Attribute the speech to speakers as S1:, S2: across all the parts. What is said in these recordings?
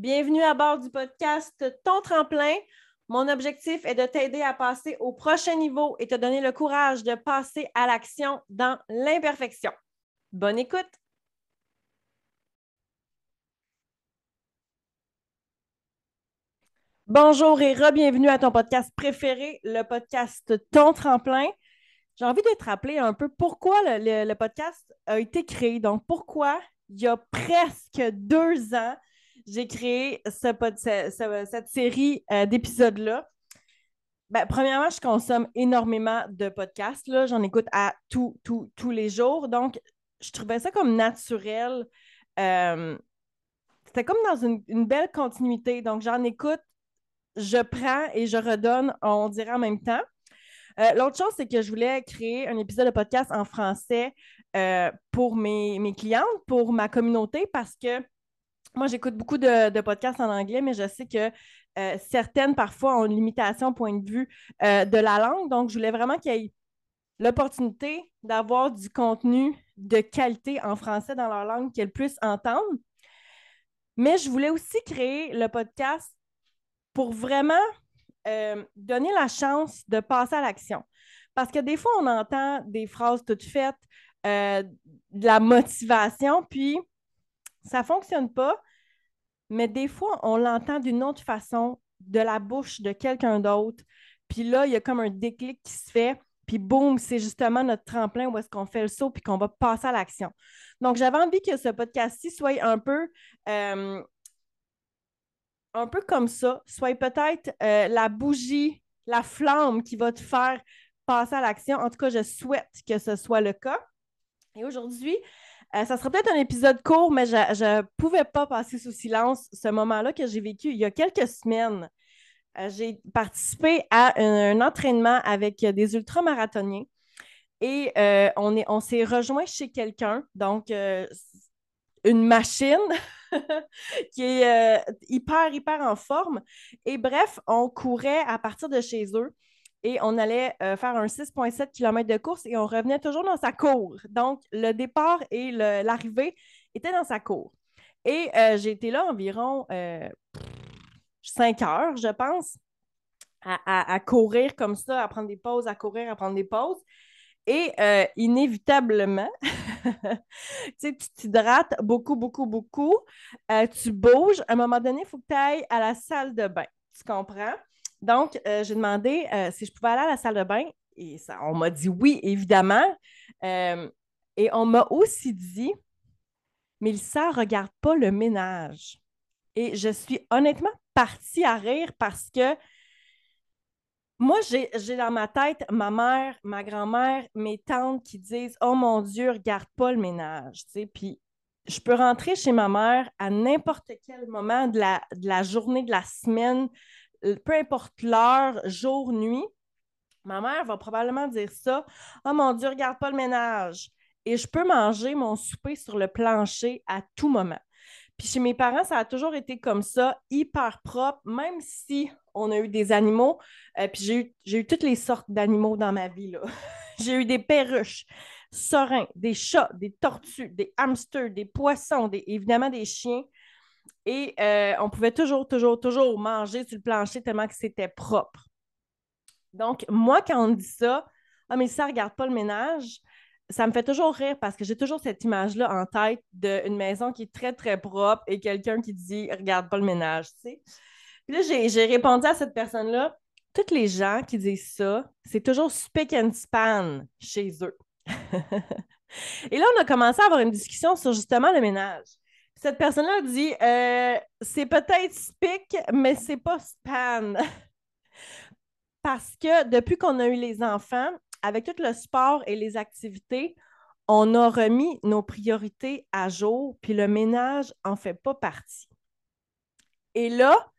S1: Bienvenue à bord du podcast Ton tremplin. Mon objectif est de t'aider à passer au prochain niveau et te donner le courage de passer à l'action dans l'imperfection. Bonne écoute! Bonjour et re-bienvenue à ton podcast préféré, le podcast Ton tremplin. J'ai envie de te rappeler un peu pourquoi le, podcast a été créé. Donc, pourquoi il y a presque deux ans, j'ai créé cette série euh, d'épisodes-là. Ben, premièrement, je consomme énormément de podcasts. J'en écoute à tous les jours. Donc, je trouvais ça comme naturel. Euh, c'était comme dans une, belle continuité. Donc, j'en écoute je prends et je redonne, on dirait en même temps. Euh, l'autre chose, c'est que je voulais créer un épisode de podcast en français pour mes, mes, clientes, pour ma communauté, parce que moi, j'écoute beaucoup de, podcasts en anglais, mais je sais que euh, certaines, parfois, ont une limitation point de vue de la langue. Donc, je voulais vraiment qu'il y ait l'opportunité d'avoir du contenu de qualité en français dans leur langue qu'elles puissent entendre. Mais je voulais aussi créer le podcast pour vraiment euh, donner la chance de passer à l'action. Parce que des fois, on entend des phrases toutes faites, euh, de la motivation, puis ça ne fonctionne pas, mais des fois, on l'entend d'une autre façon, de la bouche de quelqu'un d'autre. Puis là, il y a comme un déclic qui se fait, puis boum, c'est justement notre tremplin où est-ce qu'on fait le saut, puis qu'on va passer à l'action. Donc, j'avais envie que ce podcast-ci soit un peu euh, un peu comme ça, soit peut-être euh, la bougie, la flamme qui va te faire passer à l'action. En tout cas, je souhaite que ce soit le cas. Et aujourd'hui, euh, ça sera peut-être un épisode court, mais je ne pouvais pas passer sous silence ce moment-là que j'ai vécu il y a quelques semaines. Euh, j'ai participé à un, entraînement avec des ultramarathoniens et on, est, on s'est rejoint chez quelqu'un, donc une machine qui est euh, hyper, hyper en forme. Et bref, on courait à partir de chez eux et on allait euh, faire un 6,7 km de course et on revenait toujours dans sa cour. Donc, le départ et l'arrivée étaient dans sa cour. Et euh, j'ai été là environ 5 heures, je pense, à, courir comme ça, à prendre des pauses, à courir, à prendre des pauses. Et euh, inévitablement, tu t'hydrates beaucoup, beaucoup, beaucoup. Euh, tu bouges. À un moment donné, il faut que tu ailles à la salle de bain. Tu comprends? Donc, euh, j'ai demandé si je pouvais aller à la salle de bain. Et ça, on m'a dit oui, évidemment. et on m'a aussi dit, Mélissa, regarde pas le ménage. Et je suis honnêtement partie à rire parce que moi, j'ai dans ma tête ma mère, ma grand-mère, mes tantes qui disent Oh mon Dieu, regarde pas le ménage. Puis je peux rentrer chez ma mère à n'importe quel moment de la, journée, de la semaine, euh, peu importe l'heure, jour, nuit. Ma mère va probablement dire ça Oh mon Dieu, regarde pas le ménage. Et je peux manger mon souper sur le plancher à tout moment. Puis chez mes parents, ça a toujours été comme ça, hyper propre, même si on a eu des animaux. Euh, puis j'ai eu, toutes les sortes d'animaux dans ma vie. j'ai eu des perruches, serins, des chats, des tortues, des hamsters, des poissons, évidemment des chiens. Et euh, on pouvait toujours, toujours, toujours manger sur le plancher tellement que c'était propre. Donc, moi, quand on dit ça, ah, mais ça, regarde pas le ménage, ça me fait toujours rire parce que j'ai toujours cette image-là en tête d'une maison qui est très, très propre et quelqu'un qui dit Regarde pas le ménage, tu sais. Puis là, j'ai répondu à cette personne-là Toutes les gens qui disent ça, c'est toujours speak and span chez eux. et là, on a commencé à avoir une discussion sur justement le ménage. Cette personne-là dit euh, C'est peut-être speak, mais c'est pas span. parce que depuis qu'on a eu les enfants, avec tout le sport et les activités, on a remis nos priorités à jour, puis le ménage en fait pas partie. Et là,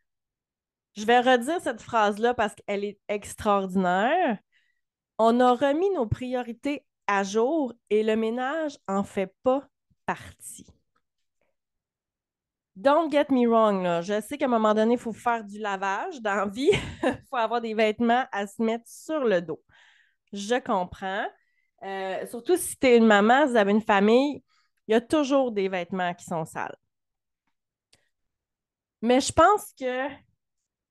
S1: je vais redire cette phrase-là parce qu'elle est extraordinaire. On a remis nos priorités à jour et le ménage en fait pas partie. Don't get me wrong, là. je sais qu'à un moment donné, il faut faire du lavage dans la vie. Il faut avoir des vêtements à se mettre sur le dos je comprends. Euh, surtout si tu es une maman, vous avez une famille, il y a toujours des vêtements qui sont sales. Mais je pense que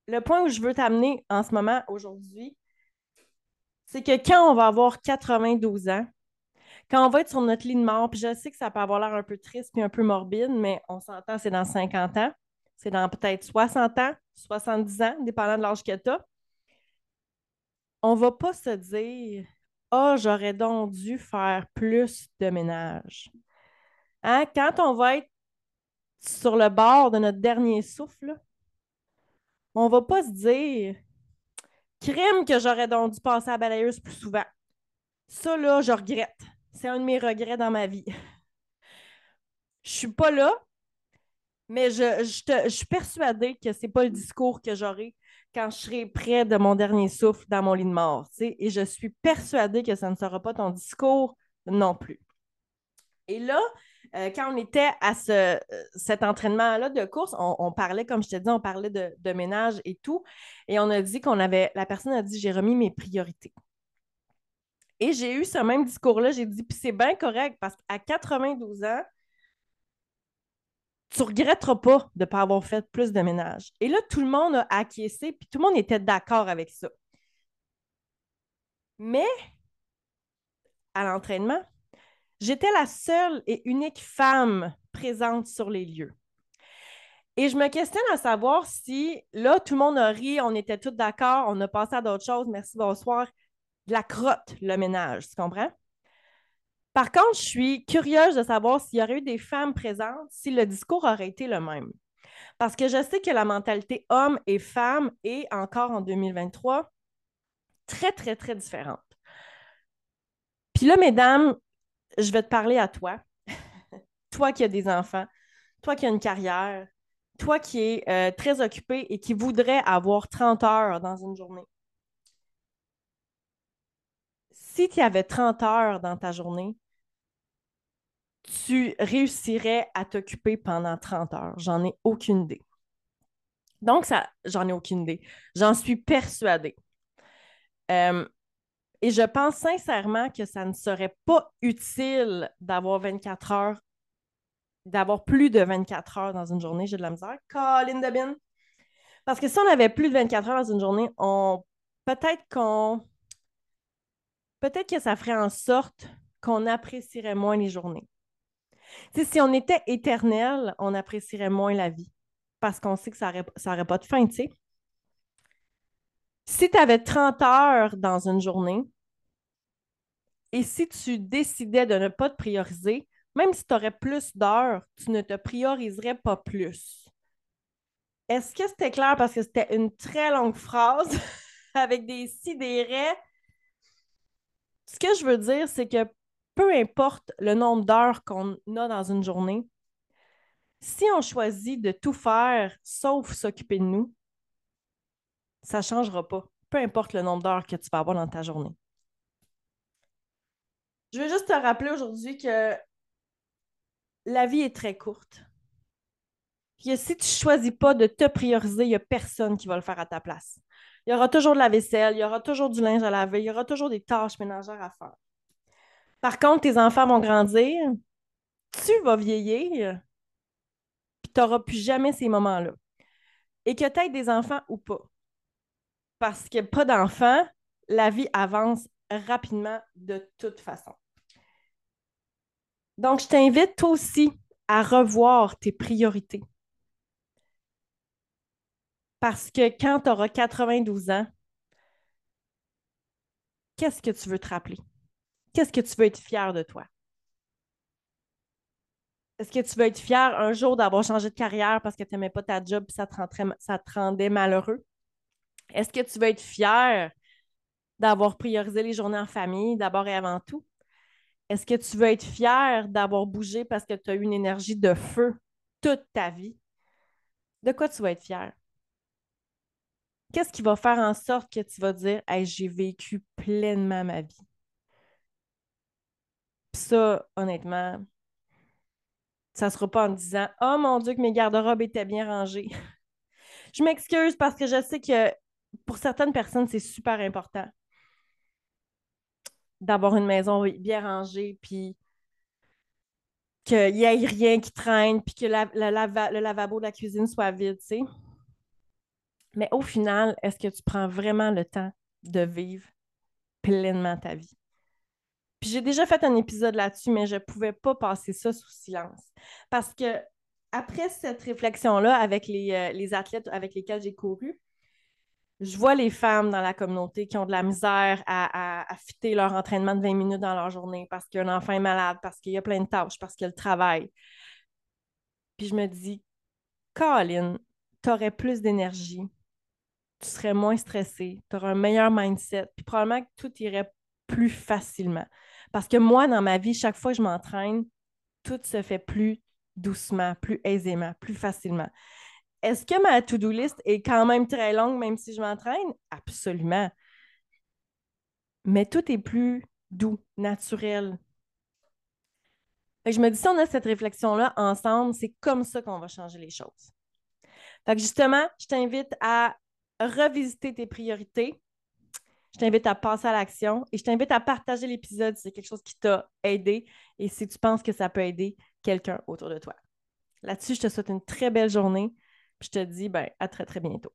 S1: le point où je veux t'amener en ce moment, aujourd'hui, c'est que quand on va avoir 92 ans, quand on va être sur notre lit de mort, puis je sais que ça peut avoir l'air un peu triste puis un peu morbide, mais on s'entend, c'est dans 50 ans, c'est dans peut-être 60 ans, 70 ans, dépendant de l'âge que tu as. On va pas se dire Ah, oh, j'aurais donc dû faire plus de ménage. Hein? Quand on va être sur le bord de notre dernier souffle, on va pas se dire crime que j'aurais donc dû passer à la balayeuse plus souvent. Ça, là, je regrette. C'est un de mes regrets dans ma vie. Je suis pas là, mais je, je, suis persuadée que c'est pas le discours que j'aurai quand je serai près de mon dernier souffle dans mon lit de mort. Et je suis persuadée que ça ne sera pas ton discours non plus. Et là, euh, quand on était à ce, cet entraînement-là de course, on, parlait, comme je te dis, on parlait de, de, ménage et tout. Et on a dit qu'on avait, la personne a dit, j'ai remis mes priorités. Et j'ai eu ce même discours-là, j'ai dit, puis c'est bien correct parce qu'à 92 ans, tu ne regretteras pas de ne pas avoir fait plus de ménage. Et là, tout le monde a acquiescé, puis tout le monde était d'accord avec ça. Mais à l'entraînement, j'étais la seule et unique femme présente sur les lieux. Et je me questionne à savoir si, là, tout le monde a ri, on était tous d'accord, on a passé à d'autres choses, merci, bonsoir, de la crotte, le ménage, tu comprends? Par contre, je suis curieuse de savoir s'il y aurait eu des femmes présentes, si le discours aurait été le même. Parce que je sais que la mentalité homme et femme est encore en 2023 très, très, très différente. Puis là, mesdames, je vais te parler à toi. toi qui as des enfants, toi qui as une carrière, toi qui es euh, très occupé et qui voudrait avoir 30 heures dans une journée. Si tu avais 30 heures dans ta journée, tu réussirais à t'occuper pendant 30 heures. J'en ai aucune idée. Donc, ça, j'en ai aucune idée. J'en suis persuadée. Euh, et je pense sincèrement que ça ne serait pas utile d'avoir 24 heures, d'avoir plus de 24 heures dans une journée. J'ai de la misère. Colin Debin. Parce que si on avait plus de 24 heures dans une journée, on peut-être qu'on peut-être que ça ferait en sorte qu'on apprécierait moins les journées si on était éternel, on apprécierait moins la vie parce qu'on sait que ça n'aurait pas de fin, tu sais. Si tu avais 30 heures dans une journée et si tu décidais de ne pas te prioriser, même si tu aurais plus d'heures, tu ne te prioriserais pas plus. Est-ce que c'était clair parce que c'était une très longue phrase avec des sidérés? Ce que je veux dire, c'est que peu importe le nombre d'heures qu'on a dans une journée, si on choisit de tout faire sauf s'occuper de nous, ça ne changera pas, peu importe le nombre d'heures que tu vas avoir dans ta journée. Je veux juste te rappeler aujourd'hui que la vie est très courte. Que si tu ne choisis pas de te prioriser, il n'y a personne qui va le faire à ta place. Il y aura toujours de la vaisselle, il y aura toujours du linge à laver, il y aura toujours des tâches ménagères à faire. Par contre, tes enfants vont grandir, tu vas vieillir, puis tu n'auras plus jamais ces moments-là. Et que tu aies des enfants ou pas. Parce que pas d'enfants, la vie avance rapidement de toute façon. Donc, je t'invite aussi à revoir tes priorités. Parce que quand tu auras 92 ans, qu'est-ce que tu veux te rappeler? qu'est-ce que tu veux être fier de toi? Est-ce que tu veux être fier un jour d'avoir changé de carrière parce que tu n'aimais pas ta job et ça te, ça te rendait malheureux? Est-ce que tu veux être fier d'avoir priorisé les journées en famille d'abord et avant tout? Est-ce que tu veux être fier d'avoir bougé parce que tu as eu une énergie de feu toute ta vie? De quoi tu vas être fier? Qu'est-ce qui va faire en sorte que tu vas dire hey, j'ai vécu pleinement ma vie? ça, honnêtement, ça ne sera pas en disant Oh mon Dieu, que mes garde-robes étaient bien rangées. je m'excuse parce que je sais que pour certaines personnes, c'est super important d'avoir une maison bien rangée. Puis qu'il n'y ait rien qui traîne, puis que le lavabo de la cuisine soit vide, tu sais. Mais au final, est-ce que tu prends vraiment le temps de vivre pleinement ta vie? Puis j'ai déjà fait un épisode là-dessus, mais je ne pouvais pas passer ça sous silence. Parce que après cette réflexion-là avec les, euh, les athlètes avec lesquels j'ai couru, je vois les femmes dans la communauté qui ont de la misère à, fitter leur entraînement de 20 minutes dans leur journée parce qu'un enfant est malade, parce qu'il y a plein de tâches, parce qu'il y a le travail. Puis je me dis, Colin, tu aurais plus d'énergie, tu serais moins stressé, tu aurais un meilleur mindset, puis probablement que tout irait plus facilement. Parce que moi, dans ma vie, chaque fois que je m'entraîne, tout se fait plus doucement, plus aisément, plus facilement. Est-ce que ma to-do list est quand même très longue, même si je m'entraîne? Absolument. Mais tout est plus doux, naturel. je me dis, si on a cette réflexion-là ensemble, c'est comme ça qu'on va changer les choses. Fait justement, je t'invite à revisiter tes priorités. Je t'invite à passer à l'action et je t'invite à partager l'épisode si c'est quelque chose qui t'a aidé et si tu penses que ça peut aider quelqu'un autour de toi. Là-dessus, je te souhaite une très belle journée je te dis ben, à très, très bientôt.